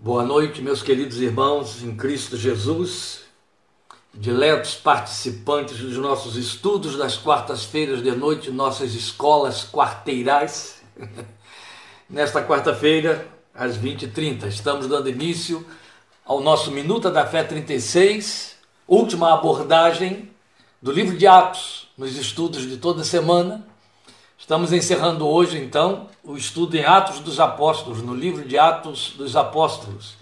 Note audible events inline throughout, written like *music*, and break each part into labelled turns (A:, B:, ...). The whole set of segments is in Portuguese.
A: Boa noite, meus queridos irmãos em Cristo Jesus, diletos participantes dos nossos estudos das quartas-feiras de noite, nossas escolas quarteirais. *laughs* Nesta quarta-feira, às 20h30, estamos dando início ao nosso Minuta da Fé 36, última abordagem do livro de Atos, nos estudos de toda semana. Estamos encerrando hoje, então, o estudo em Atos dos Apóstolos, no livro de Atos dos Apóstolos.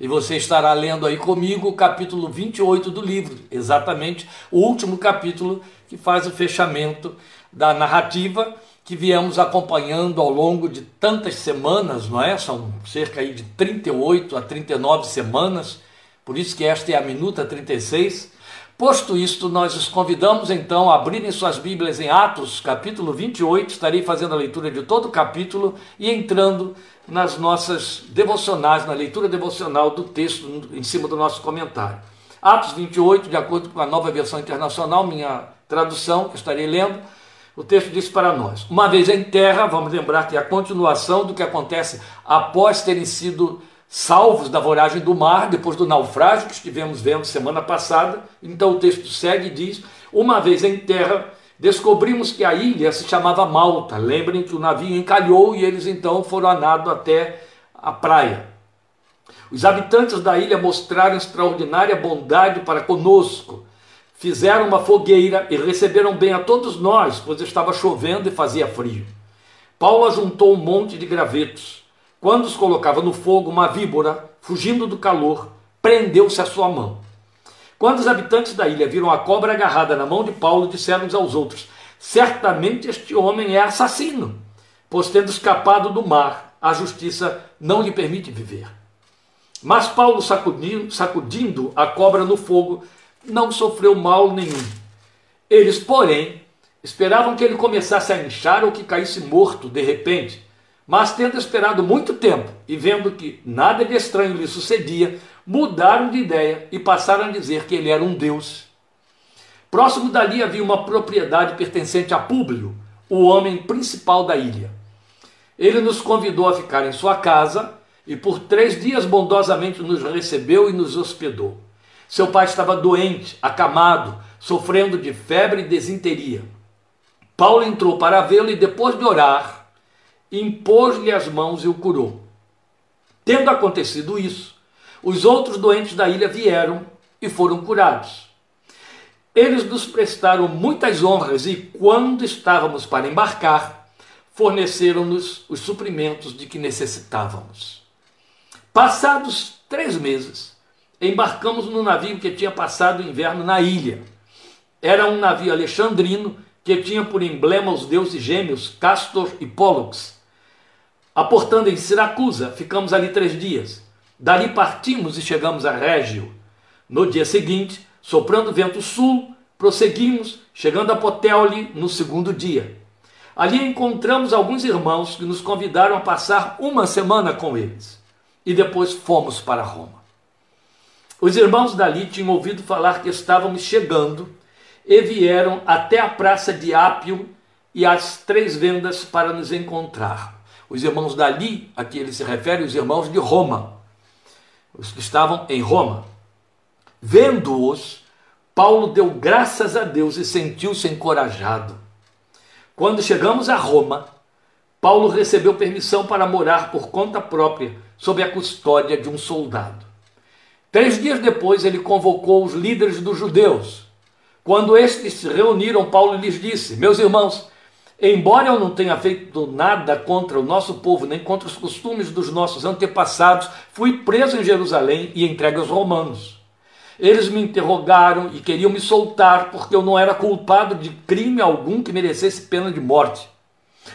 A: E você estará lendo aí comigo o capítulo 28 do livro, exatamente o último capítulo que faz o fechamento da narrativa que viemos acompanhando ao longo de tantas semanas, não é? São cerca aí de 38 a 39 semanas, por isso que esta é a minuta 36 Posto isto, nós os convidamos então a abrirem suas Bíblias em Atos, capítulo 28. Estarei fazendo a leitura de todo o capítulo e entrando nas nossas devocionais, na leitura devocional do texto em cima do nosso comentário. Atos 28, de acordo com a nova versão internacional, minha tradução, que estarei lendo, o texto diz para nós: Uma vez em terra, vamos lembrar que é a continuação do que acontece após terem sido salvos da voragem do mar, depois do naufrágio que estivemos vendo semana passada. Então o texto segue e diz: Uma vez em terra, descobrimos que a ilha se chamava Malta. Lembrem que o navio encalhou e eles então foram a nado até a praia. Os habitantes da ilha mostraram extraordinária bondade para conosco. Fizeram uma fogueira e receberam bem a todos nós, pois estava chovendo e fazia frio. Paulo ajuntou um monte de gravetos quando os colocava no fogo, uma víbora, fugindo do calor, prendeu-se à sua mão. Quando os habitantes da ilha viram a cobra agarrada na mão de Paulo, disseram uns aos outros: Certamente este homem é assassino, pois tendo escapado do mar, a justiça não lhe permite viver. Mas Paulo, sacudindo, sacudindo a cobra no fogo, não sofreu mal nenhum. Eles, porém, esperavam que ele começasse a inchar ou que caísse morto de repente. Mas tendo esperado muito tempo e vendo que nada de estranho lhe sucedia, mudaram de ideia e passaram a dizer que ele era um deus. Próximo dali havia uma propriedade pertencente a Públio, o homem principal da ilha. Ele nos convidou a ficar em sua casa e por três dias bondosamente nos recebeu e nos hospedou. Seu pai estava doente, acamado, sofrendo de febre e desinteria. Paulo entrou para vê-lo e depois de orar, impôs-lhe as mãos e o curou. Tendo acontecido isso, os outros doentes da ilha vieram e foram curados. Eles nos prestaram muitas honras e, quando estávamos para embarcar, forneceram-nos os suprimentos de que necessitávamos. Passados três meses, embarcamos no navio que tinha passado o inverno na ilha. Era um navio alexandrino que tinha por emblema os deuses gêmeos Castor e Pollux Aportando em Siracusa, ficamos ali três dias. Dali partimos e chegamos a Régio. No dia seguinte, soprando vento sul, prosseguimos, chegando a Potelli no segundo dia. Ali encontramos alguns irmãos que nos convidaram a passar uma semana com eles. E depois fomos para Roma. Os irmãos dali tinham ouvido falar que estávamos chegando e vieram até a praça de Ápio e as três vendas para nos encontrar. Os irmãos dali, a que ele se refere, os irmãos de Roma, os que estavam em Roma. Vendo-os, Paulo deu graças a Deus e sentiu-se encorajado. Quando chegamos a Roma, Paulo recebeu permissão para morar por conta própria, sob a custódia de um soldado. Três dias depois, ele convocou os líderes dos judeus. Quando estes se reuniram, Paulo lhes disse: Meus irmãos, Embora eu não tenha feito nada contra o nosso povo, nem contra os costumes dos nossos antepassados, fui preso em Jerusalém e entregue aos romanos. Eles me interrogaram e queriam me soltar porque eu não era culpado de crime algum que merecesse pena de morte.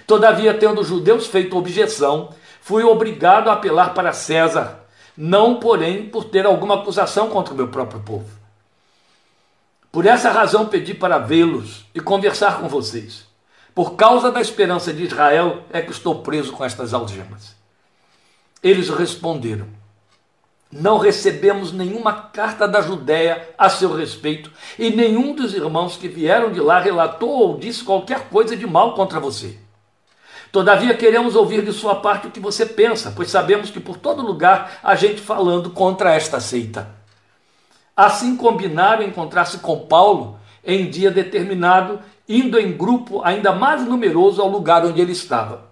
A: Todavia, tendo os judeus feito objeção, fui obrigado a apelar para César, não, porém, por ter alguma acusação contra o meu próprio povo. Por essa razão pedi para vê-los e conversar com vocês. Por causa da esperança de Israel é que estou preso com estas algemas. Eles responderam: Não recebemos nenhuma carta da Judéia a seu respeito, e nenhum dos irmãos que vieram de lá relatou ou disse qualquer coisa de mal contra você. Todavia queremos ouvir de sua parte o que você pensa, pois sabemos que por todo lugar há gente falando contra esta seita. Assim combinaram encontrar-se com Paulo em dia determinado, indo em grupo ainda mais numeroso ao lugar onde ele estava.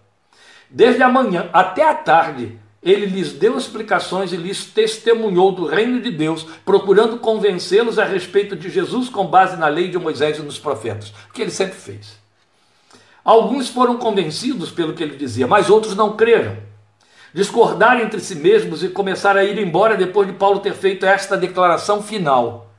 A: Desde a manhã até a tarde, ele lhes deu explicações e lhes testemunhou do reino de Deus, procurando convencê-los a respeito de Jesus com base na lei de Moisés e nos profetas, o que ele sempre fez. Alguns foram convencidos pelo que ele dizia, mas outros não creram. Discordaram entre si mesmos e começaram a ir embora depois de Paulo ter feito esta declaração final.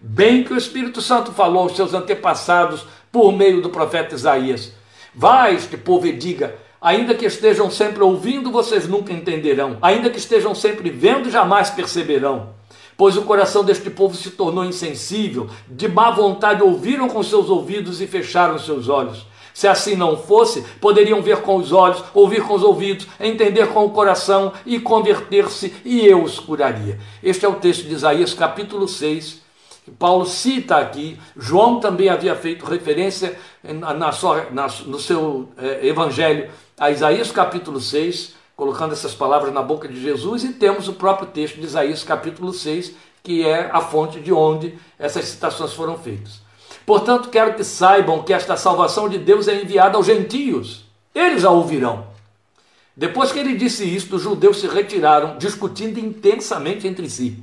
A: Bem que o Espírito Santo falou aos seus antepassados por meio do profeta Isaías: Vai este povo e diga: Ainda que estejam sempre ouvindo, vocês nunca entenderão. Ainda que estejam sempre vendo, jamais perceberão. Pois o coração deste povo se tornou insensível, de má vontade ouviram com seus ouvidos e fecharam seus olhos. Se assim não fosse, poderiam ver com os olhos, ouvir com os ouvidos, entender com o coração e converter-se, e eu os curaria. Este é o texto de Isaías, capítulo 6, que Paulo cita aqui. João também havia feito referência na sua, na, no seu eh, evangelho a Isaías, capítulo 6, colocando essas palavras na boca de Jesus, e temos o próprio texto de Isaías, capítulo 6, que é a fonte de onde essas citações foram feitas. Portanto, quero que saibam que esta salvação de Deus é enviada aos gentios. Eles a ouvirão. Depois que ele disse isto, os judeus se retiraram, discutindo intensamente entre si.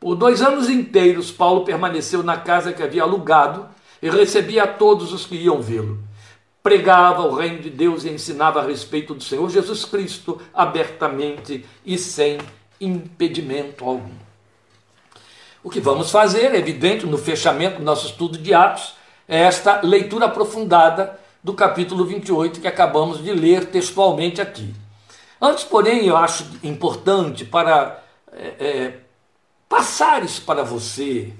A: Por dois anos inteiros, Paulo permaneceu na casa que havia alugado e recebia a todos os que iam vê-lo. Pregava o reino de Deus e ensinava a respeito do Senhor Jesus Cristo abertamente e sem impedimento algum. O que vamos fazer, é evidente, no fechamento do nosso estudo de Atos, é esta leitura aprofundada do capítulo 28 que acabamos de ler textualmente aqui. Antes, porém, eu acho importante para é, é, passar isso para você,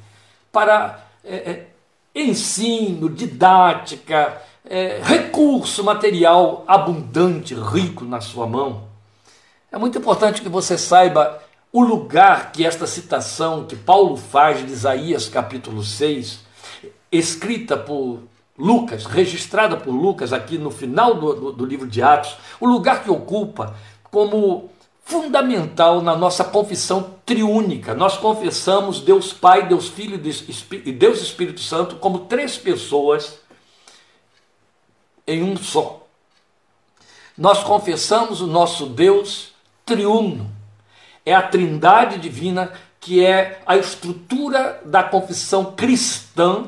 A: para é, é ensino, didática, é, recurso material abundante, rico na sua mão. É muito importante que você saiba o lugar que esta citação que Paulo faz de Isaías capítulo 6, escrita por Lucas, registrada por Lucas aqui no final do, do, do livro de Atos, o lugar que ocupa como fundamental na nossa confissão triúnica. Nós confessamos Deus Pai, Deus Filho e Deus Espírito Santo como três pessoas em um só. Nós confessamos o nosso Deus triuno é a trindade divina que é a estrutura da confissão cristã,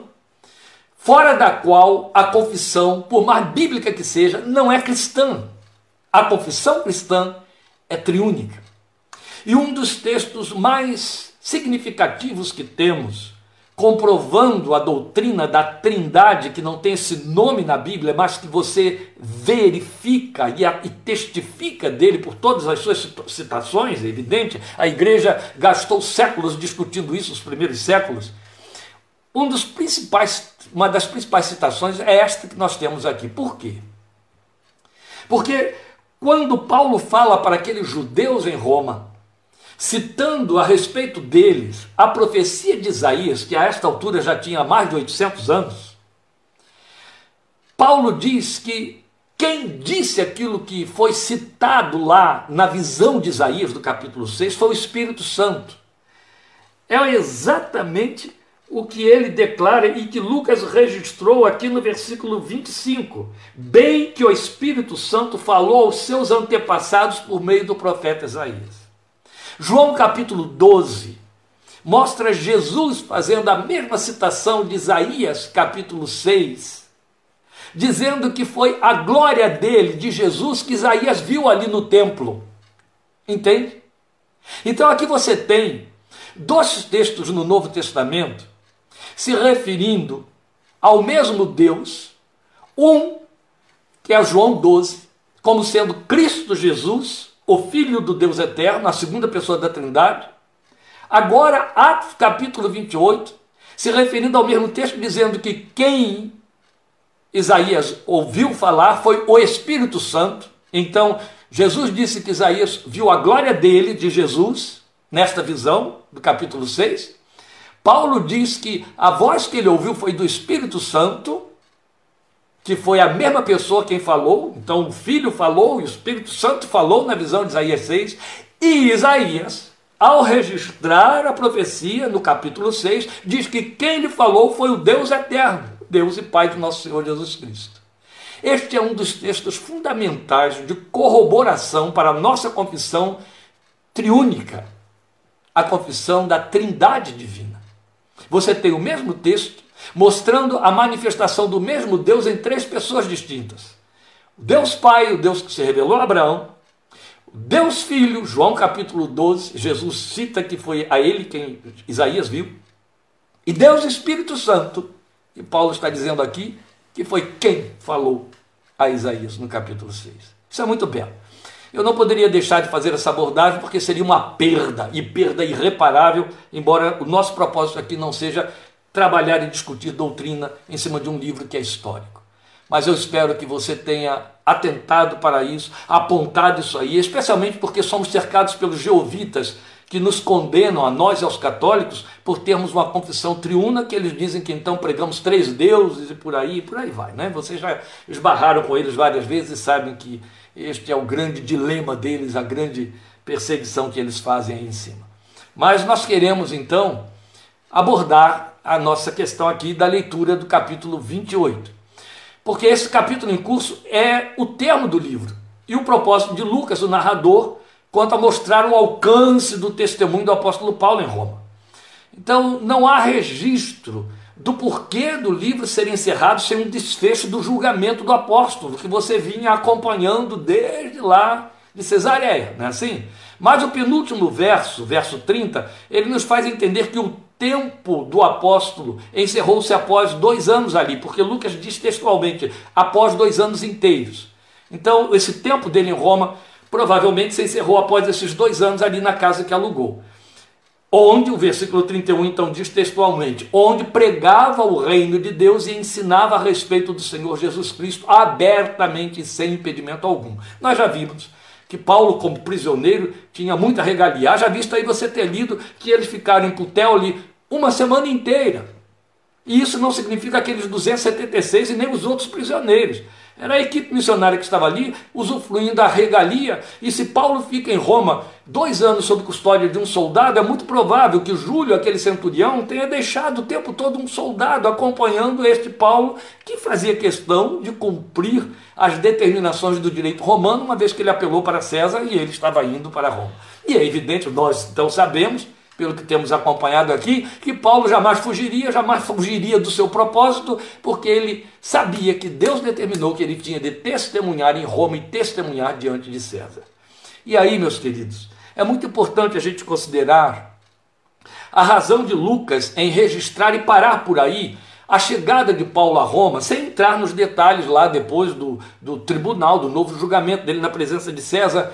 A: fora da qual a confissão, por mais bíblica que seja, não é cristã. A confissão cristã é triúnica. E um dos textos mais significativos que temos comprovando a doutrina da Trindade, que não tem esse nome na Bíblia, mas que você verifica e, testifica dele por todas as suas citações, é evidente, a igreja gastou séculos discutindo isso, os primeiros séculos. Um dos principais, uma das principais citações é esta que nós temos aqui. Por quê? Porque quando Paulo fala para aqueles judeus em Roma, citando a respeito deles a profecia de Isaías, que a esta altura já tinha mais de 800 anos, Paulo diz que quem disse aquilo que foi citado lá na visão de Isaías, do capítulo 6, foi o Espírito Santo. É exatamente o que ele declara e que Lucas registrou aqui no versículo 25. Bem que o Espírito Santo falou aos seus antepassados por meio do profeta Isaías. João capítulo 12 mostra Jesus fazendo a mesma citação de Isaías capítulo 6, dizendo que foi a glória dele, de Jesus, que Isaías viu ali no templo. Entende? Então aqui você tem dois textos no Novo Testamento se referindo ao mesmo Deus, um que é João 12, como sendo Cristo Jesus, o Filho do Deus Eterno, a segunda pessoa da Trindade. Agora, Atos capítulo 28, se referindo ao mesmo texto, dizendo que quem Isaías ouviu falar foi o Espírito Santo. Então, Jesus disse que Isaías viu a glória dele, de Jesus, nesta visão do capítulo 6. Paulo diz que a voz que ele ouviu foi do Espírito Santo. que foi a mesma pessoa quem falou, então o Filho falou e o Espírito Santo falou na visão de Isaías 6, e Isaías, ao registrar a profecia no capítulo 6, diz que quem lhe falou foi o Deus eterno, Deus e Pai de nosso Senhor Jesus Cristo. Este é um dos textos fundamentais de corroboração para a nossa confissão triúnica, a confissão da Trindade divina. Você tem o mesmo texto mostrando a manifestação do mesmo Deus em três pessoas distintas. Deus Pai, o Deus que se revelou a Abraão, Deus Filho, João capítulo 12, Jesus cita que foi a ele quem Isaías viu, e Deus Espírito Santo, e Paulo está dizendo aqui que foi quem falou a Isaías no capítulo 6. Isso é muito belo. Eu não poderia deixar de fazer essa abordagem porque seria uma perda, e perda irreparável, embora o nosso propósito aqui não seja trabalhar e discutir doutrina em cima de um livro que é histórico. Mas eu espero que você tenha atentado para isso, apontado isso aí, especialmente porque somos cercados pelos jeovitas que nos condenam a nós e aos católicos por termos uma confissão triuna que eles dizem que então pregamos três deuses e por aí, por aí vai, né? Vocês já esbarraram com eles várias vezes e sabem que este é o grande dilema deles, a grande perseguição que eles fazem aí em cima. Mas nós queremos então abordar a nossa questão aqui da leitura do capítulo 28. Porque esse capítulo em curso é o termo do livro e o propósito de Lucas, o narrador, quanto a mostrar o alcance do testemunho do apóstolo Paulo em Roma. Então, não há registro do porquê do livro ser encerrado sem um desfecho do julgamento do apóstolo, que você vinha acompanhando desde lá de Cesareia, não é assim? Mas o penúltimo verso, verso 30, ele nos faz entender que o tempo do apóstolo encerrou-se após dois anos ali, porque Lucas diz textualmente, após dois anos inteiros. Então, esse tempo dele em Roma provavelmente se encerrou após esses dois anos ali na casa que alugou. Onde, o versículo 31 então diz textualmente, onde pregava o reino de Deus e ensinava a respeito do Senhor Jesus Cristo abertamente e sem impedimento algum. Nós já vimos que Paulo, como prisioneiro, tinha muita regalia. Já visto aí você ter lido que eles ficaram em Puteoli uma semana inteira. E isso não significa aqueles 276 e nem os outros prisioneiros. Era a equipe missionária que estava ali, usufruindo da regalia. E se Paulo fica em Roma dois anos sob custódia de um soldado, é muito provável que Júlio, aquele centurião, tenha deixado o tempo todo um soldado acompanhando este Paulo, que fazia questão de cumprir as determinações do direito romano, uma vez que ele apelou para César e ele estava indo para Roma. E é evidente, nós então sabemos pelo que temos acompanhado aqui, que Paulo jamais fugiria, jamais fugiria do seu propósito, porque ele sabia que Deus determinou que ele tinha de testemunhar em Roma e testemunhar diante de César. E aí, meus queridos, é muito importante a gente considerar a razão de Lucas em registrar e parar por aí a chegada de Paulo a Roma, sem entrar nos detalhes lá depois do, do tribunal, do novo julgamento dele na presença de César,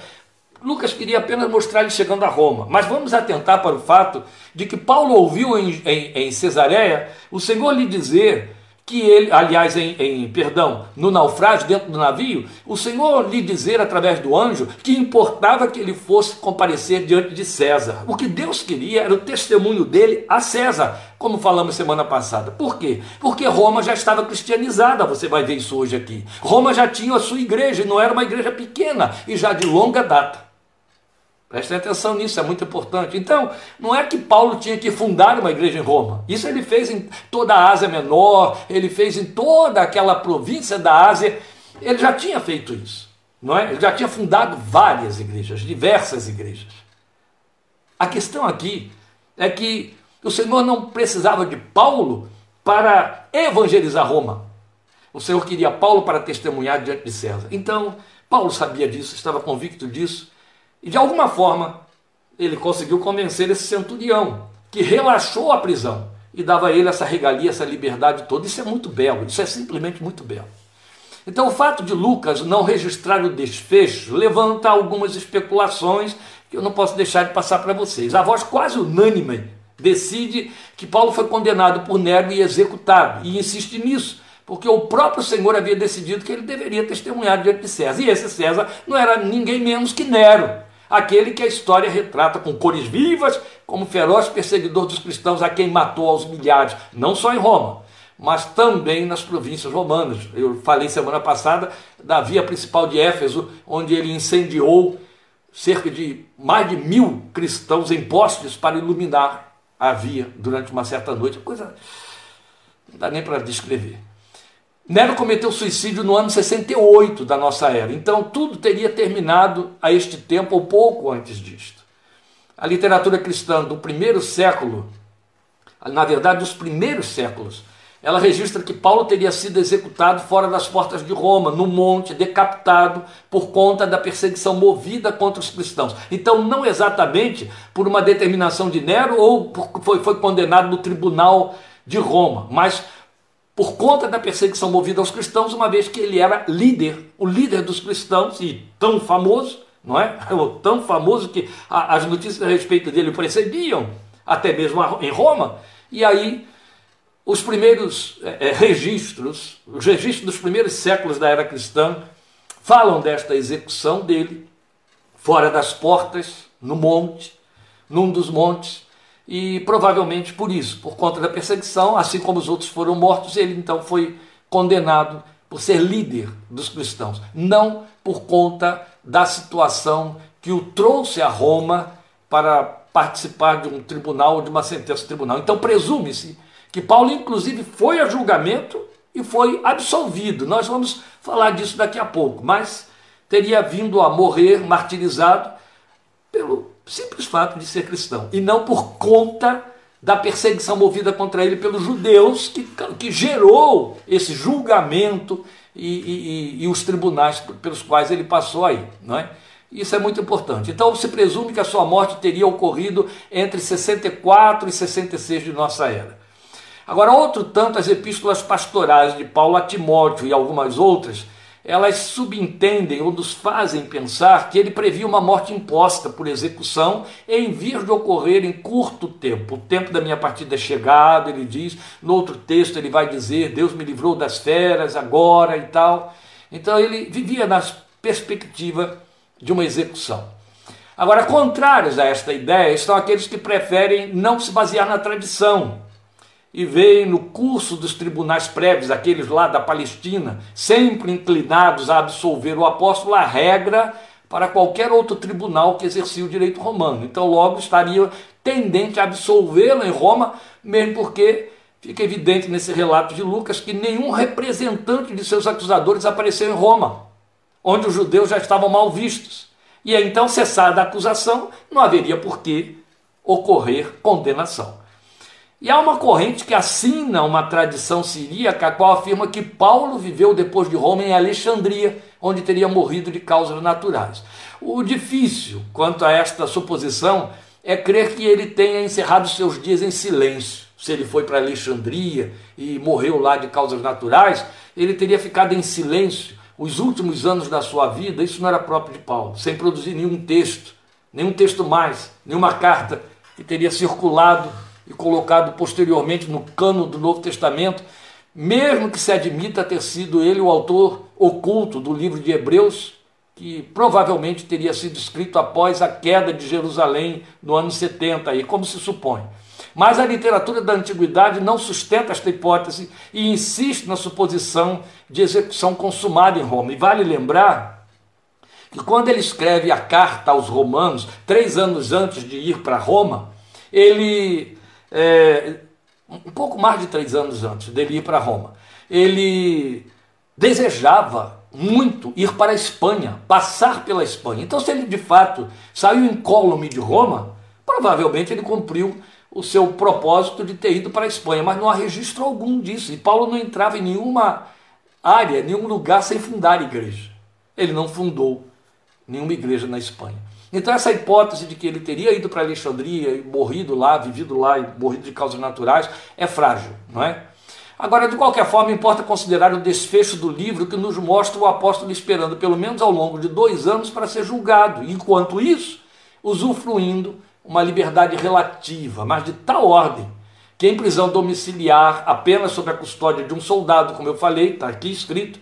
A: Lucas queria apenas mostrar ele chegando a Roma, mas vamos atentar para o fato de que Paulo ouviu em, em, em Cesareia o Senhor lhe dizer que ele, aliás, em, em, perdão, no naufrágio dentro do navio, o Senhor lhe dizer através do anjo que importava que ele fosse comparecer diante de César. O que Deus queria era o testemunho dele a César, como falamos semana passada. Por quê? Porque Roma já estava cristianizada, você vai ver isso hoje aqui. Roma já tinha a sua igreja, e não era uma igreja pequena, e já de longa data. Prestem atenção nisso, é muito importante. Então, não é que Paulo tinha que fundar uma igreja em Roma. Isso ele fez em toda a Ásia Menor, ele fez em toda aquela província da Ásia. Ele já tinha feito isso, não é? Ele já tinha fundado várias igrejas, diversas igrejas. A questão aqui é que o Senhor não precisava de Paulo para evangelizar Roma. O Senhor queria Paulo para testemunhar diante de César. Então, Paulo sabia disso, estava convicto disso e de alguma forma, ele conseguiu convencer esse centurião, que relaxou a prisão e dava a ele essa regalia, essa liberdade toda. Isso é muito belo, isso é simplesmente muito belo. Então, o fato de Lucas não registrar o desfecho levanta algumas especulações que eu não posso deixar de passar para vocês. A voz quase unânime decide que Paulo foi condenado por Nero e executado, e insiste nisso, porque o próprio Senhor havia decidido que ele deveria testemunhar diante de César. E esse César não era ninguém menos que Nero aquele que a história retrata com cores vivas como feroz perseguidor dos cristãos a quem matou aos milhares, não só em Roma, mas também nas províncias romanas. Eu falei semana passada da via principal de Éfeso, onde ele incendiou cerca de mais de mil cristãos em postes para iluminar a via durante uma certa noite. Coisa não dá nem para descrever. Nero cometeu suicídio no ano 68 da nossa era, então tudo teria terminado a este tempo ou pouco antes disto. A literatura cristã do primeiro século, na verdade, dos primeiros séculos, ela registra que Paulo teria sido executado fora das portas de Roma, no monte, decapitado por conta da perseguição movida contra os cristãos. Então, não exatamente por uma determinação de Nero ou foi, foi condenado no tribunal de Roma, mas por conta da perseguição movida aos cristãos, uma vez que ele era líder, o líder dos cristãos e tão famoso, não é? *laughs* Tão famoso que as notícias a respeito dele precediam até mesmo em Roma. E aí os primeiros é, registros, os registros dos primeiros séculos da era cristã falam desta execução dele fora das portas, no monte, num dos montes, e provavelmente por isso, por conta da perseguição, assim como os outros foram mortos, ele então foi condenado por ser líder dos cristãos, não por conta da situação que o trouxe a Roma para participar de um tribunal, de uma sentença de tribunal. Então presume-se que Paulo, inclusive, foi a julgamento e foi absolvido. Nós vamos falar disso daqui a pouco, mas teria vindo a morrer martirizado pelo simples fato de ser cristão, e não por conta da perseguição movida contra ele pelos judeus, que, que gerou esse julgamento e, e, e, os tribunais pelos quais ele passou aí. Não é? Isso é muito importante. Então se presume que a sua morte teria ocorrido entre 64 e 66 de nossa era. Agora, outro tanto, as epístolas pastorais de Paulo a Timóteo e algumas outras elas subentendem ou nos fazem pensar que ele previa uma morte imposta por execução em vez de ocorrer em curto tempo. O tempo da minha partida é chegado, ele diz. No outro texto ele vai dizer: Deus me livrou das feras agora e tal. Então ele vivia na perspectiva de uma execução. Agora, contrários a esta ideia estão aqueles que preferem não se basear na tradição e veem no curso dos tribunais prévios, aqueles lá da Palestina, sempre inclinados a absolver o apóstolo, a regra para qualquer outro tribunal que exercia o direito romano. Então, logo estaria tendente a absolvê-lo em Roma, mesmo porque fica evidente nesse relato de Lucas que nenhum representante de seus acusadores apareceu em Roma, onde os judeus já estavam mal vistos. E então, cessada a acusação, não haveria por que ocorrer condenação. E há uma corrente que assina uma tradição siríaca, a qual afirma que Paulo viveu depois de Roma em Alexandria, onde teria morrido de causas naturais. O difícil quanto a esta suposição é crer que ele tenha encerrado seus dias em silêncio. Se ele foi para Alexandria e morreu lá de causas naturais, ele teria ficado em silêncio os últimos anos da sua vida. Isso não era próprio de Paulo, sem produzir nenhum texto, nenhum texto mais, nenhuma carta que teria circulado e colocado posteriormente no cano do Novo Testamento, mesmo que se admita ter sido ele o autor oculto do livro de Hebreus, que provavelmente teria sido escrito após a queda de Jerusalém no ano 70, aí, como se supõe. Mas a literatura da antiguidade não sustenta esta hipótese e insiste na suposição de execução consumada em Roma. E vale lembrar que quando ele escreve a carta aos romanos, três anos antes de ir para Roma, ele é, um pouco mais de três anos antes dele ir para Roma, ele desejava muito ir para a Espanha, passar pela Espanha. Então, se ele de fato saiu incólume de Roma, provavelmente ele cumpriu o seu propósito de ter ido para a Espanha, mas não há registro algum disso. E Paulo não entrava em nenhuma área, nenhum lugar sem fundar igreja. Ele não fundou nenhuma igreja na Espanha. Então, essa hipótese de que ele teria ido para Alexandria e morrido lá, vivido lá e morrido de causas naturais, é frágil, não é? Agora, de qualquer forma, importa considerar o desfecho do livro que nos mostra o apóstolo esperando pelo menos ao longo de dois anos para ser julgado. Enquanto isso, usufruindo uma liberdade relativa, mas de tal ordem que em prisão domiciliar, apenas sob a custódia de um soldado, como eu falei, está aqui escrito,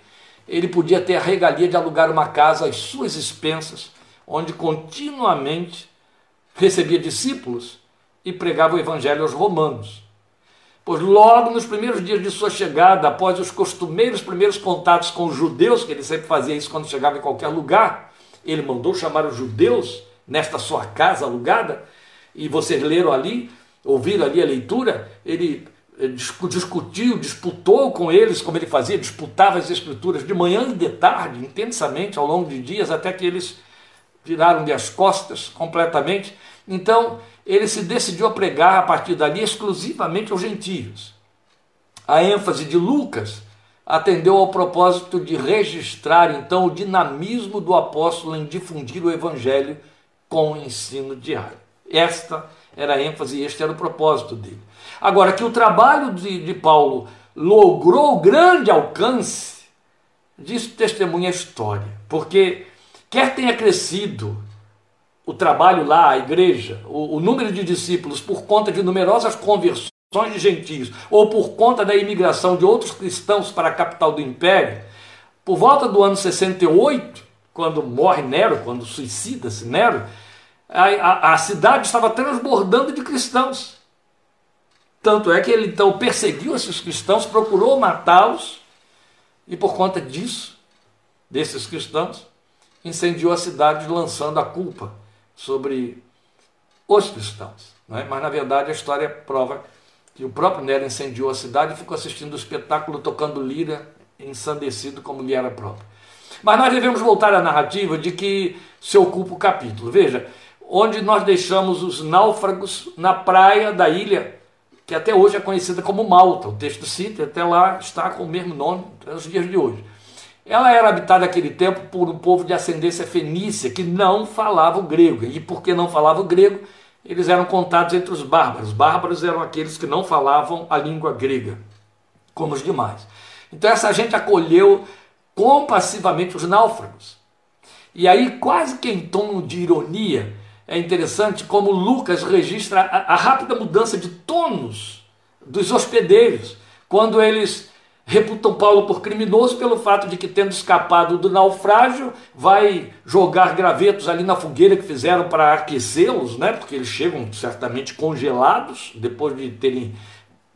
A: ele podia ter a regalia de alugar uma casa às suas expensas onde continuamente recebia discípulos e pregava o evangelho aos romanos. Pois logo nos primeiros dias de sua chegada, após os costumeiros primeiros contatos com os judeus, que ele sempre fazia isso quando chegava em qualquer lugar, ele mandou chamar os judeus nesta sua casa alugada, e vocês leram ali, ouviram ali a leitura, ele discutiu, disputou com eles, como ele fazia, disputava as escrituras de manhã e de tarde, intensamente, ao longo de dias, até que eles viraram-lhe as costas completamente. Então, ele se decidiu a pregar a partir dali exclusivamente aos gentios. A ênfase de Lucas atendeu ao propósito de registrar então o dinamismo do apóstolo em difundir o evangelho com o ensino diário. Esta era a ênfase este era o propósito dele. Agora, que o trabalho de, de Paulo logrou grande alcance, disso testemunha a história, porque quer tenha crescido o trabalho lá, a igreja, o, o número de discípulos por conta de numerosas conversões de gentios ou por conta da imigração de outros cristãos para a capital do império, por volta do ano 68, quando morre Nero, quando suicida-se Nero, a, a, a, cidade estava transbordando de cristãos. Tanto é que ele então perseguiu esses cristãos, procurou matá-los, e por conta disso, desses cristãos, incendiou a cidade lançando a culpa sobre os cristãos. É? Mas na verdade a história prova que o próprio Nero incendiou a cidade e ficou assistindo o espetáculo tocando lira, ensandecido como lhe era próprio. Mas nós devemos voltar à narrativa de que se ocupa o capítulo. Veja, onde nós deixamos os náufragos na praia da ilha, que até hoje é conhecida como Malta. O texto cita, até lá está com o mesmo nome até os dias de hoje. Ela era habitada naquele tempo por um povo de ascendência fenícia que não falava o grego. E porque não falava o grego, eles eram contados entre os bárbaros. Os bárbaros eram aqueles que não falavam a língua grega, como os demais. Então essa gente acolheu compassivamente os náufragos. E aí, quase que em tom de ironia, é interessante como Lucas registra a, a rápida mudança de tonos dos hospedeiros, quando eles reputam Paulo por criminoso pelo fato de que, tendo escapado do naufrágio, vai jogar gravetos ali na fogueira que fizeram para aquecê-los, né? porque eles chegam certamente congelados depois de terem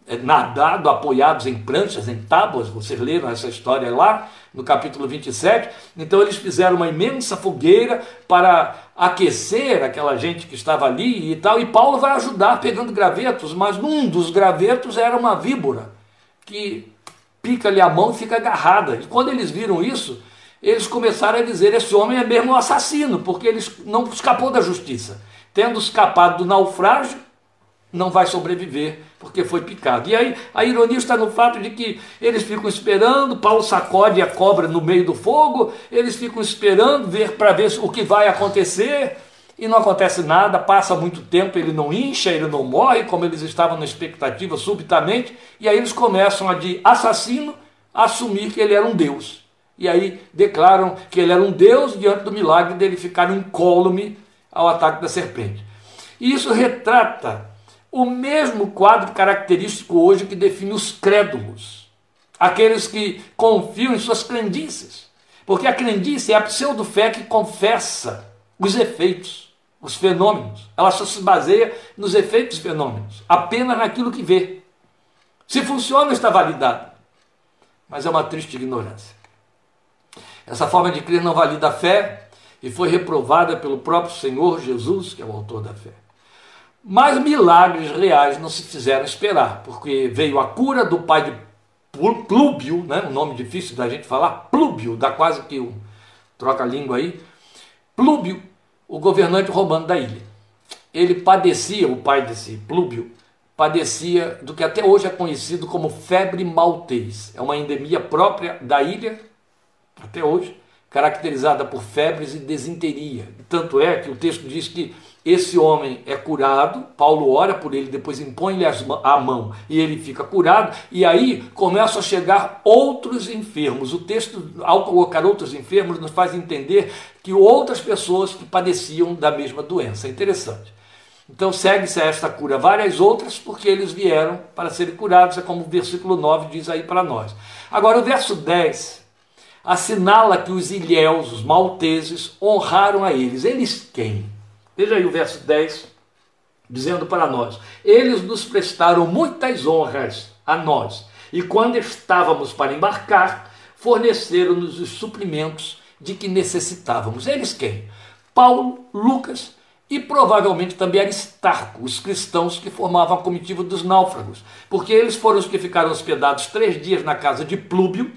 A: eh, nadado, apoiados em pranchas, em tábuas, vocês leram essa história lá no capítulo 27. Então eles fizeram uma imensa fogueira para aquecer aquela gente que estava ali e tal, e Paulo vai ajudar pegando gravetos, mas um dos gravetos era uma víbora que pica-lhe a mão e fica agarrada. E quando eles viram isso, eles começaram a dizer: esse homem é mesmo um assassino, porque ele não escapou da justiça. Tendo escapado do naufrágio, não vai sobreviver, porque foi picado. E aí a ironia está no fato de que eles ficam esperando, Paulo sacode a cobra no meio do fogo, eles ficam esperando ver para ver o que vai acontecer e não acontece nada, passa muito tempo, ele não incha, ele não morre, como eles estavam na expectativa subitamente, e aí eles começam a de assassino assumir que ele era um deus. E aí declaram que ele era um deus diante do milagre dele ficar incólume ao ataque da serpente. E isso retrata o mesmo quadro característico hoje que define os crédulos, aqueles que confiam em suas crendices. Porque a crendice é a pseudo-fé que confessa os efeitos os fenômenos. Ela só se baseia nos efeitos fenômenos, apenas naquilo que vê. Se funciona, está validado. Mas é uma triste ignorância. Essa forma de crer não valida a fé e foi reprovada pelo próprio Senhor Jesus, que é o autor da fé. Mas milagres reais não se fizeram esperar, porque veio a cura do pai de Plúbio, né? um nome difícil da gente falar, Plúbio, dá quase que um troca-língua aí. Plúbio o governante romano da ilha. Ele padecia, o pai desse Plúbio, padecia do que até hoje é conhecido como febre maltês. É uma endemia própria da ilha, até hoje, caracterizada por febres e desinteria. Tanto é que o texto diz que esse homem é curado, Paulo ora por ele, depois impõe-lhe a mão e ele fica curado, e aí começam a chegar outros enfermos. O texto, ao colocar outros enfermos, nos faz entender que outras pessoas que padeciam da mesma doença. É interessante. Então segue-se a esta cura várias outras, porque eles vieram para serem curados, é como o versículo 9 diz aí para nós. Agora, o verso 10 assinala que os ilhéus, os malteses, honraram a eles. Eles quem? Veja aí o verso 10 dizendo para nós: Eles nos prestaram muitas honras a nós, e quando estávamos para embarcar, forneceram-nos os suprimentos de que necessitávamos. Eles quem? Paulo, Lucas e provavelmente também Aristarco, os cristãos que formavam a comitiva dos náufragos, porque eles foram os que ficaram hospedados três dias na casa de Plúbio,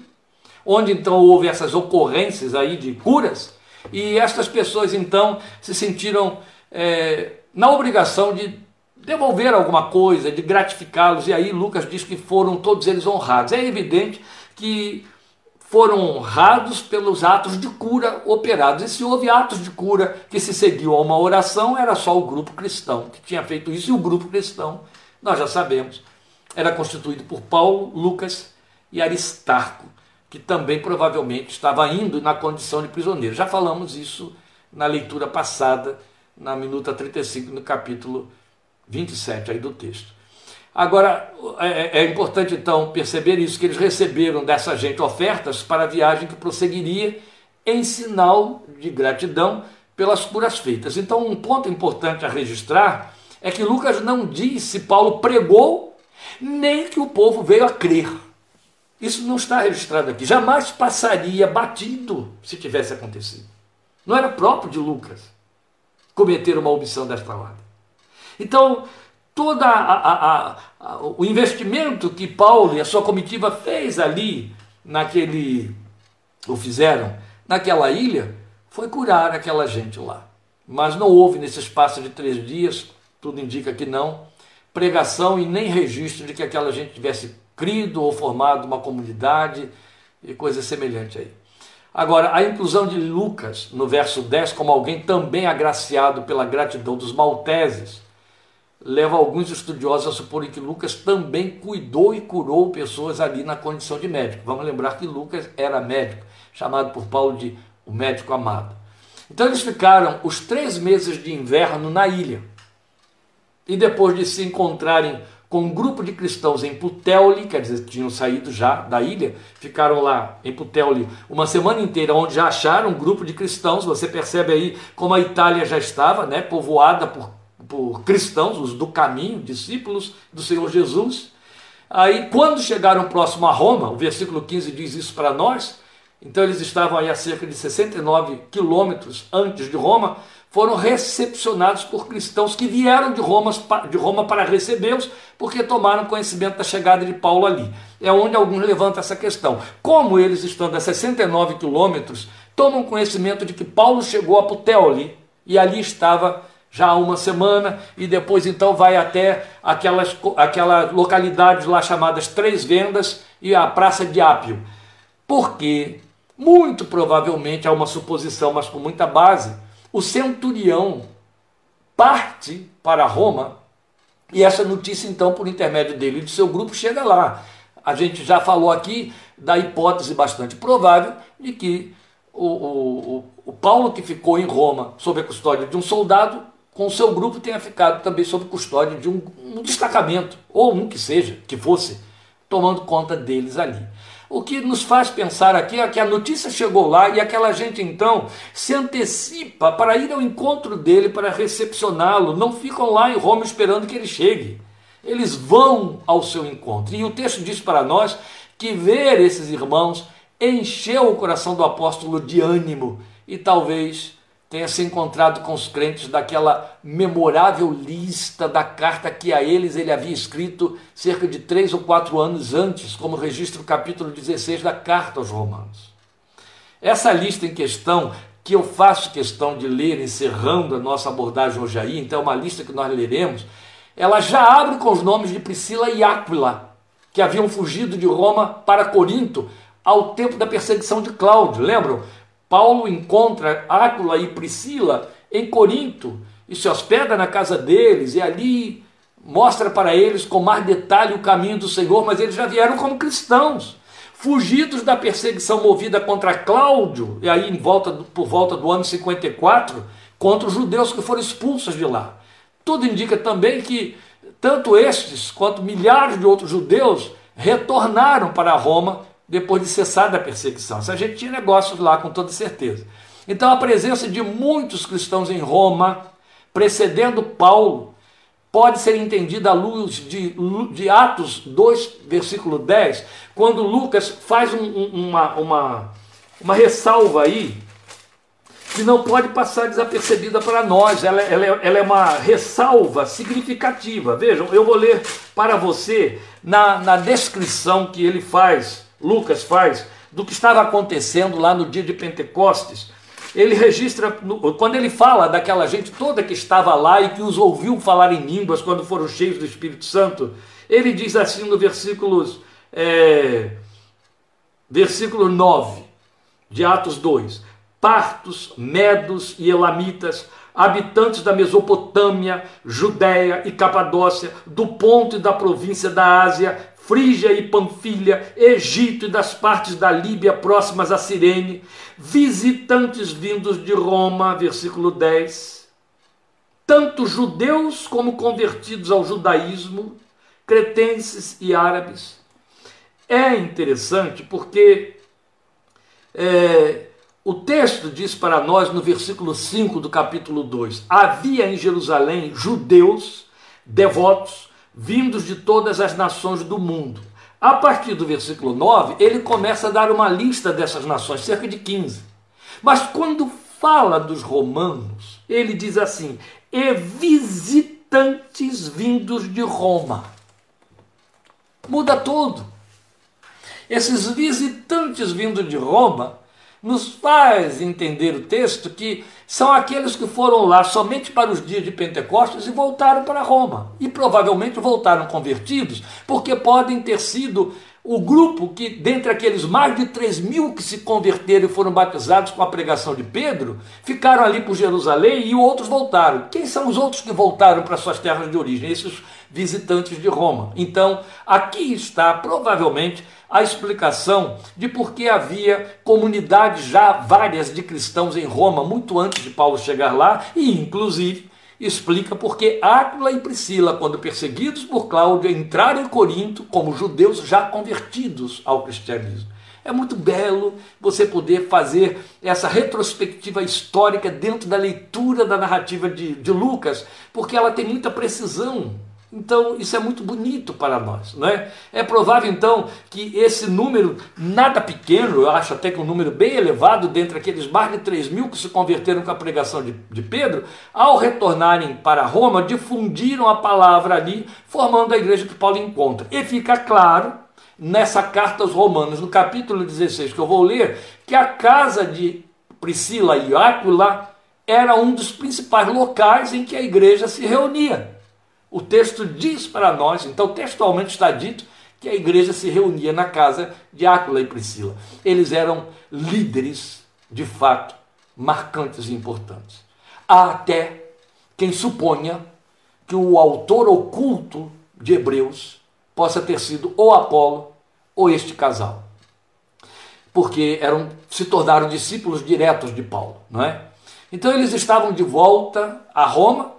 A: onde então houve essas ocorrências aí de curas, e estas pessoas então se sentiram é, na obrigação de devolver alguma coisa, de gratificá-los, e aí Lucas diz que foram todos eles honrados. É evidente que foram honrados pelos atos de cura operados. E se houve atos de cura que se seguiu a uma oração, era só o grupo cristão que tinha feito isso. E o grupo cristão, nós já sabemos, era constituído por Paulo, Lucas e Aristarco, que também provavelmente estava indo na condição de prisioneiro. Já falamos isso na leitura passada, na minuta 35, no capítulo 27 aí do texto. Agora, é, é, importante então perceber isso, que eles receberam dessa gente ofertas para a viagem que prosseguiria em sinal de gratidão pelas curas feitas. Então, um ponto importante a registrar é que Lucas não diz se Paulo pregou, nem que o povo veio a crer. Isso não está registrado aqui. Jamais passaria batido se tivesse acontecido. Não era próprio de Lucas cometer uma omissão desta ordem. Então, todo o investimento que Paulo e a sua comitiva fez ali, naquele, ou fizeram, naquela ilha, foi curar aquela gente lá. Mas não houve nesse espaço de três dias, tudo indica que não, pregação e nem registro de que aquela gente tivesse crido ou formado uma comunidade e coisa semelhante aí. Agora, a inclusão de Lucas no verso 10 como alguém também agraciado pela gratidão dos malteses, leva alguns estudiosos a suporem que Lucas também cuidou e curou pessoas ali na condição de médico. Vamos lembrar que Lucas era médico, chamado por Paulo de o médico amado. Então eles ficaram os três meses de inverno na ilha. E depois de se encontrarem com um grupo de cristãos em Puteoli, quer dizer, tinham saído já da ilha, ficaram lá em Puteoli uma semana inteira, onde já acharam um grupo de cristãos. Você percebe aí como a Itália já estava, né, povoada por por cristãos, os do caminho, discípulos do Senhor Jesus. Aí, quando chegaram próximo a Roma, o versículo 15 diz isso para nós, então eles estavam aí a cerca de 69 quilômetros antes de Roma, foram recepcionados por cristãos que vieram de Roma, de Roma para recebê-los, porque tomaram conhecimento da chegada de Paulo ali. É onde alguns levantam essa questão. Como eles, estando a 69 quilômetros, tomam conhecimento de que Paulo chegou a Puteoli e ali estava já há uma semana, e depois então vai até aquelas, aquelas localidades lá chamadas Três Vendas e a Praça de Ápio. Porque, muito provavelmente, há uma suposição, mas com muita base, o centurião parte para Roma e essa notícia, então, por intermédio dele e do seu grupo, chega lá. A gente já falou aqui da hipótese bastante provável de que o, o, o Paulo, que ficou em Roma sob a custódia de um soldado, com o seu grupo tenha ficado também sob custódia de um, um destacamento, ou um que seja, que fosse, tomando conta deles ali. O que nos faz pensar aqui é que a notícia chegou lá e aquela gente então se antecipa para ir ao encontro dele, para recepcioná-lo. Não ficam lá em Roma esperando que ele chegue. Eles vão ao seu encontro. E o texto diz para nós que ver esses irmãos encheu o coração do apóstolo de ânimo e talvez tenha se encontrado com os crentes daquela memorável lista da carta que a eles ele havia escrito cerca de três ou quatro anos antes, como registra o capítulo 16 da carta aos Romanos. Essa lista em questão, que eu faço questão de ler encerrando a nossa abordagem hoje aí, então é uma lista que nós leremos, ela já abre com os nomes de Priscila e Áquila, que haviam fugido de Roma para Corinto ao tempo da perseguição de Cláudio. Lembram? Paulo encontra Áquila e Priscila em Corinto e se hospeda na casa deles e ali mostra para eles com mais detalhe o caminho do Senhor, mas eles já vieram como cristãos, fugidos da perseguição movida contra Cláudio, e aí em volta, por volta do ano 54, contra os judeus que foram expulsos de lá. Tudo indica também que tanto estes quanto milhares de outros judeus retornaram para Roma depois de cessar da perseguição. Essa gente tinha negócios lá com toda certeza. Então a presença de muitos cristãos em Roma, precedendo Paulo, pode ser entendida à luz de, de Atos 2, versículo 10, quando Lucas faz um, uma, uma, uma ressalva aí que não pode passar desapercebida para nós. Ela, ela, ela, é uma ressalva significativa. Vejam, eu vou ler para você na, na descrição que ele faz, Lucas faz, do que estava acontecendo lá no dia de Pentecostes. Ele registra, quando ele fala daquela gente toda que estava lá e que os ouviu falar em línguas quando foram cheios do Espírito Santo, ele diz assim no versículos, é, versículo 9 de Atos 2: Partos, Medos e Elamitas, habitantes da Mesopotâmia, Judéia e Capadócia, do ponto e da província da Ásia, Frígia e Panfilha, Egito e das partes da Líbia próximas a Cirene, visitantes vindos de Roma, versículo 10, tanto judeus como convertidos ao judaísmo, cretenses e árabes. É interessante porque é, o texto diz para nós no versículo 5 do capítulo 2: havia em Jerusalém judeus devotos vindos de todas as nações do mundo. A partir do versículo 9, ele começa a dar uma lista dessas nações, cerca de 15. Mas quando fala dos romanos, ele diz assim: e visitantes vindos de Roma. Muda tudo. Esses visitantes vindos de Roma nos faz entender o texto que são aqueles que foram lá somente para os dias de Pentecostes e voltaram para Roma. E provavelmente voltaram convertidos, porque podem ter sido o grupo que, dentre aqueles mais de 3 mil que se converteram e foram batizados com a pregação de Pedro, ficaram ali por Jerusalém e outros voltaram. Quem são os outros que voltaram para suas terras de origem? Esses visitantes de Roma. Então, aqui está provavelmente a explicação de por que havia comunidades já várias de cristãos em Roma muito antes de Paulo chegar lá e, inclusive, explica por que Áquila e Priscila, quando perseguidos por Cláudio, entraram em Corinto como judeus já convertidos ao cristianismo. É muito belo você poder fazer essa retrospectiva histórica dentro da leitura da narrativa de, de Lucas, porque ela tem muita precisão então, isso é muito bonito para nós, não é? É provável, então, que esse número, nada pequeno, eu acho até que um número bem elevado, dentre aqueles mais de 3 mil que se converteram com a pregação de, de Pedro, ao retornarem para Roma, difundiram a palavra ali, formando a igreja que Paulo encontra. E fica claro, nessa carta aos Romanos, no capítulo 16, que eu vou ler, que a casa de Priscila e Áquila era um dos principais locais em que a igreja se reunia. O texto diz para nós, então textualmente está dito, que a igreja se reunia na casa de Áquila e Priscila. Eles eram líderes, de fato, marcantes e importantes. Há até quem suponha que o autor oculto de Hebreus possa ter sido ou Apolo ou este casal. Porque eram, se tornaram discípulos diretos de Paulo, não é? Então eles estavam de volta a Roma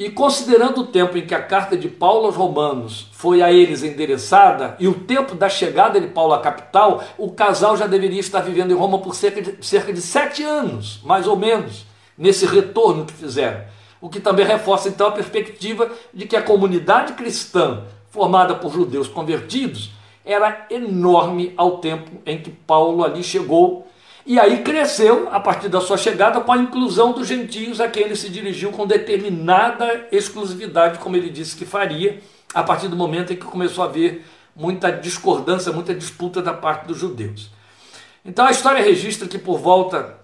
A: e considerando o tempo em que a carta de Paulo aos Romanos foi a eles endereçada e o tempo da chegada de Paulo à capital, o casal já deveria estar vivendo em Roma por cerca de, cerca de sete anos, mais ou menos, nesse retorno que fizeram. O que também reforça então a perspectiva de que a comunidade cristã, formada por judeus convertidos, era enorme ao tempo em que Paulo ali chegou e aí cresceu, a partir da sua chegada, com a inclusão dos gentios a quem ele se dirigiu com determinada exclusividade, como ele disse que faria, a partir do momento em que começou a haver muita discordância, muita disputa da parte dos judeus. Então a história registra que por volta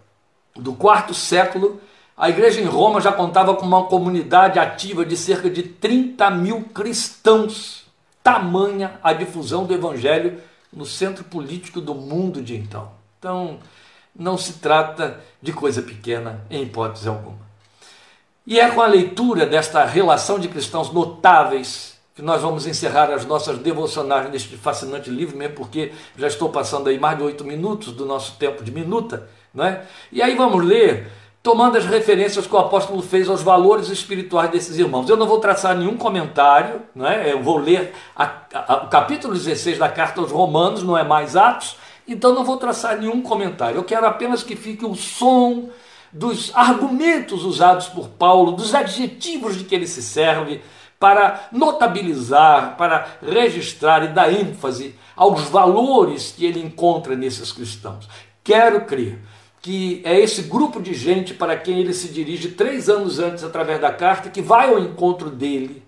A: do quarto século, a igreja em Roma já contava com uma comunidade ativa de cerca de 30 mil cristãos. Tamanha a difusão do evangelho no centro político do mundo de então. Então, não se trata de coisa pequena em hipótese alguma. E é com a leitura desta relação de cristãos notáveis que nós vamos encerrar as nossas devocionais neste fascinante livro, mesmo porque já estou passando aí mais de oito minutos do nosso tempo de minuta, não é? E aí vamos ler, tomando as referências que o apóstolo fez aos valores espirituais desses irmãos. Eu não vou traçar nenhum comentário, não é? Eu vou ler a, a, o capítulo 16 da carta aos Romanos, não é mais Atos, então não vou traçar nenhum comentário. Eu quero apenas que fique o som dos argumentos usados por Paulo, dos adjetivos de que ele se serve, para notabilizar, para registrar e dar ênfase aos valores que ele encontra nesses cristãos. Quero crer que é esse grupo de gente para quem ele se dirige três anos antes através da carta, que vai ao encontro dele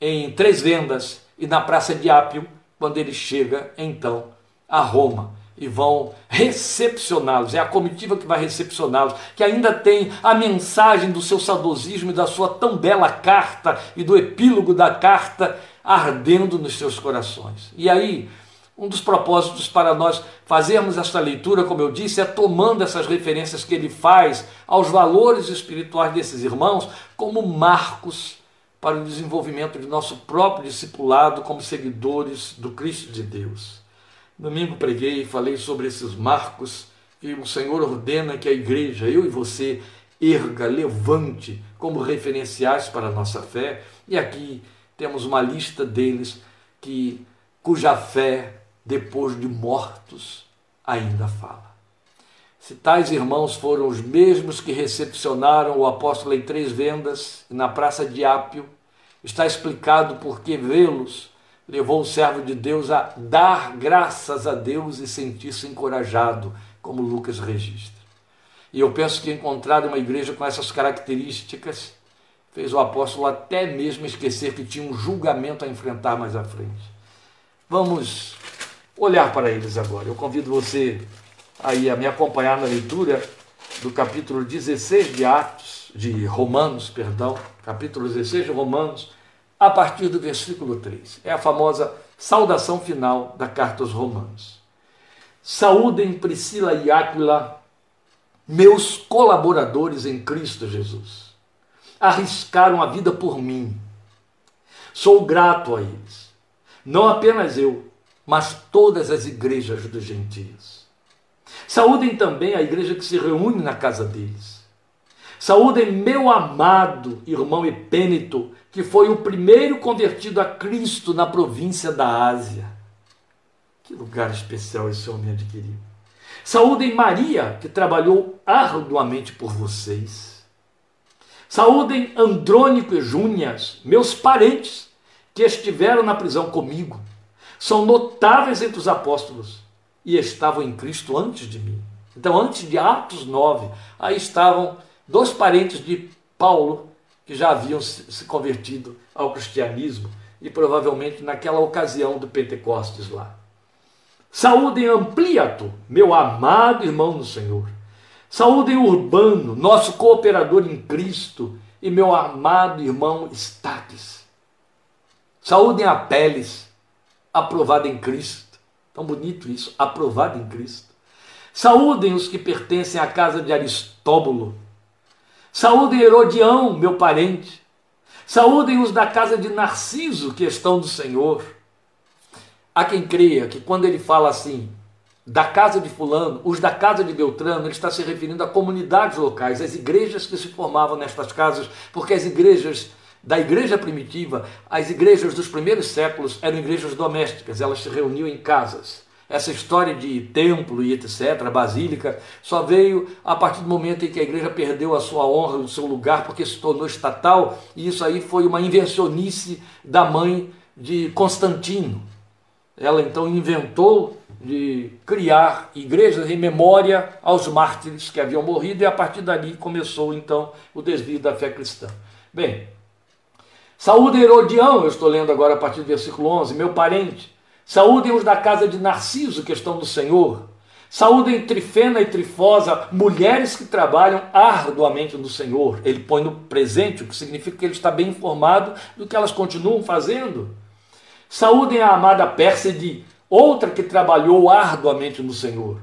A: em Três Vendas e na Praça de Ápio, quando ele chega então a Roma e vão recepcioná-los. É a comitiva que vai recepcioná-los, que ainda tem a mensagem do seu saudosismo e da sua tão bela carta e do epílogo da carta ardendo nos seus corações. E aí, um dos propósitos para nós fazermos esta leitura, como eu disse, é tomando essas referências que ele faz aos valores espirituais desses irmãos como marcos para o desenvolvimento de nosso próprio discipulado como seguidores do Cristo de Deus. Domingo preguei e falei sobre esses marcos que o Senhor ordena que a igreja, eu e você, erga, levante como referenciais para a nossa fé. E aqui temos uma lista deles que cuja fé, depois de mortos, ainda fala. Se tais irmãos foram os mesmos que recepcionaram o apóstolo em três vendas na praça de Ápio, está explicado por que vê-los levou o servo de Deus a dar graças a Deus e sentir-se encorajado, como Lucas registra. E eu penso que encontrar uma igreja com essas características fez o apóstolo até mesmo esquecer que tinha um julgamento a enfrentar mais à frente. Vamos olhar para eles agora. Eu convido você aí a me acompanhar na leitura do capítulo 16 de Atos, de Romanos, perdão, capítulo 16 de Romanos, a partir do versículo 3. É a famosa saudação final da carta aos Romanos. Saúdem Priscila e Áquila, meus colaboradores em Cristo Jesus. Arriscaram a vida por mim. Sou grato a eles. Não apenas eu, mas todas as igrejas dos gentios. Saúdem também a igreja que se reúne na casa deles. Saúdem meu amado irmão Epênito, que foi o primeiro convertido a Cristo na província da Ásia. Que lugar especial esse homem adquiriu. Saúdem Maria, que trabalhou arduamente por vocês. Saúdem Andrônico e Júnias, meus parentes, que estiveram na prisão comigo. São notáveis entre os apóstolos e estavam em Cristo antes de mim. Então, antes de Atos 9, aí estavam dois parentes de Paulo que já haviam se convertido ao cristianismo e provavelmente naquela ocasião do Pentecostes lá. Saúdem Ampliato, meu amado irmão no Senhor. Saúdem Urbano, nosso cooperador em Cristo, e meu amado irmão Estaques. Saúdem Apeles, aprovado em Cristo. Tão bonito isso, aprovado em Cristo. Saúdem os que pertencem à casa de Aristóbulo, Saúdem Herodião, meu parente. Saúdem os da casa de Narciso, que estão do Senhor. Há quem creia que quando ele fala assim, da casa de Fulano, os da casa de Beltrano, ele está se referindo a comunidades locais, as igrejas que se formavam nestas casas, porque as igrejas da igreja primitiva, as igrejas dos primeiros séculos eram igrejas domésticas, elas se reuniam em casas. Essa história de templo e etc., basílica, só veio a partir do momento em que a igreja perdeu a sua honra, o seu lugar, porque se tornou estatal, e isso aí foi uma invencionice da mãe de Constantino. Ela então inventou de criar igrejas em memória aos mártires que haviam morrido, e a partir dali começou então o desvio da fé cristã. Bem, saúde Herodião, eu estou lendo agora a partir do versículo 11, meu parente, Saúdem os da casa de Narciso, que estão no Senhor. Saúdem Trifena e Trifosa, mulheres que trabalham arduamente no Senhor. Ele põe no presente, o que significa que ele está bem informado do que elas continuam fazendo. Saúdem a amada Pérside, outra que trabalhou arduamente no Senhor.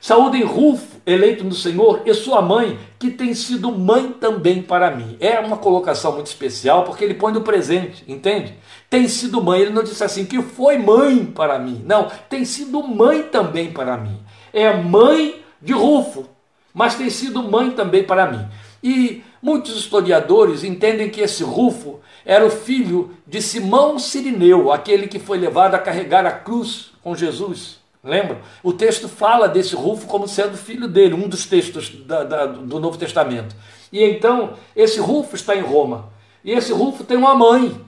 A: Saúdem Rufo, eleito no Senhor, e sua mãe, que tem sido mãe também para mim. É uma colocação muito especial, porque ele põe no presente, entende? Tem sido mãe, ele não disse assim que foi mãe para mim. Não, tem sido mãe também para mim. É mãe de Rufo, mas tem sido mãe também para mim. E muitos historiadores entendem que esse Rufo era o filho de Simão Sirineu, aquele que foi levado a carregar a cruz com Jesus. Lembra? O texto fala desse Rufo como sendo filho dele, um dos textos da, da, do Novo Testamento. E então, esse Rufo está em Roma. E esse Rufo tem uma mãe,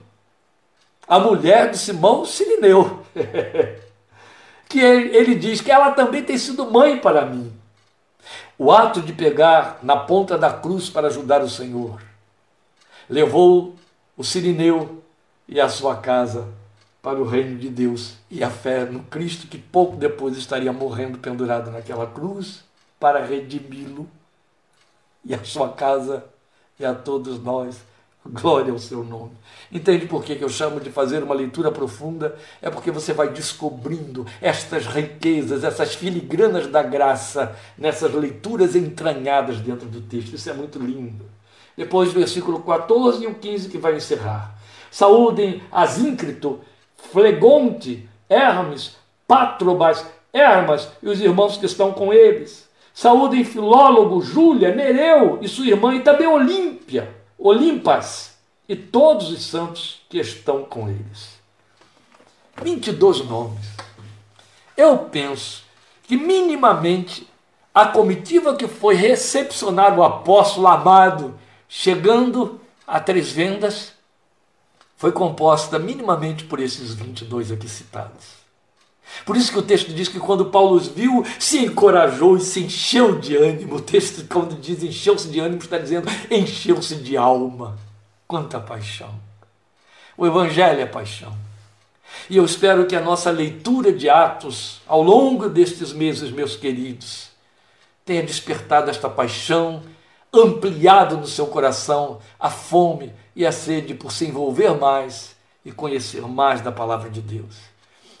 A: a mulher de Simão Sirineu, *laughs* que ele, ele diz que ela também tem sido mãe para mim. O ato de pegar na ponta da cruz para ajudar o Senhor levou o Sirineu e a sua casa para o reino de Deus e a fé no Cristo que pouco depois estaria morrendo pendurado naquela cruz para redimi-lo e a sua casa e a todos nós. Glória ao seu nome. Entende por que eu chamo de fazer uma leitura profunda? É porque você vai descobrindo estas riquezas, essas filigranas da graça, nessas leituras entranhadas dentro do texto. Isso é muito lindo. Depois, versículo 14 e o 15 que vai encerrar. Saúdem Asíncrito, Flegonte, Hermes, Patrobas, Hermas e os irmãos que estão com eles. Saúdem Filólogo, Júlia, Nereu e sua irmã, e também Olímpia, Olimpas, e todos os santos que estão com eles. 22 nomes. Eu penso que minimamente a comitiva que foi recepcionar o apóstolo amado, chegando a três vendas, foi composta minimamente por esses 22 aqui citados. Por isso que o texto diz que quando Paulo os viu, se encorajou e se encheu de ânimo. O texto, quando diz encheu-se de ânimo, está dizendo encheu-se de alma. Quanta paixão! O Evangelho é paixão. E eu espero que a nossa leitura de Atos, ao longo destes meses, meus queridos, tenha despertado esta paixão, ampliado no seu coração a fome e a sede por se envolver mais e conhecer mais da palavra de Deus.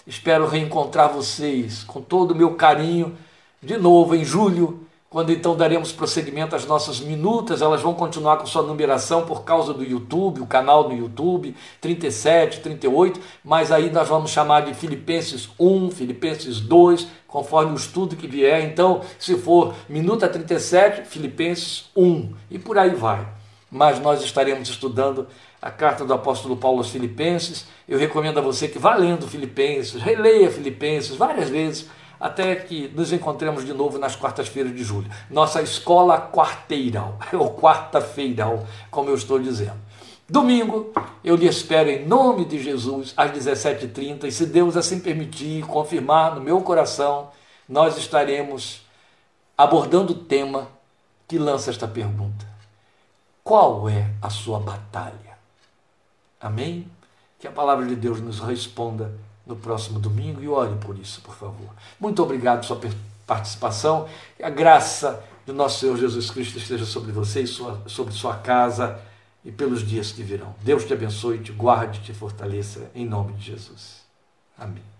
A: Espero reencontrar vocês com todo o meu carinho de novo em julho, quando então daremos prosseguimento às nossas minutas, elas vão continuar com sua numeração por causa do YouTube, o canal do YouTube, 37, 38, mas aí nós vamos chamar de Filipenses 1, Filipenses 2, conforme o estudo que vier. Então, se for minuta 37, Filipenses 1, e por aí vai mas nós estaremos estudando a carta do apóstolo Paulo aos Filipenses. Eu recomendo a você que vá lendo Filipenses, releia Filipenses várias vezes, até que nos encontremos de novo nas quartas-feiras de julho. Nossa escola quarteiral, *laughs* ou quarta-feiral, como eu estou dizendo. Domingo, eu lhe espero em nome de Jesus às 17h30, e se Deus assim permitir, confirmar no meu coração, nós estaremos abordando o tema que lança esta pergunta qual é a sua batalha? Amém? Que a palavra de Deus nos responda no próximo domingo e ore por isso, por favor. Muito obrigado pela sua participação. A graça do nosso Senhor Jesus Cristo esteja sobre você e sua, sobre sua casa e pelos dias que virão. Deus te abençoe, te guarde, te fortaleça, em nome de Jesus. Amém.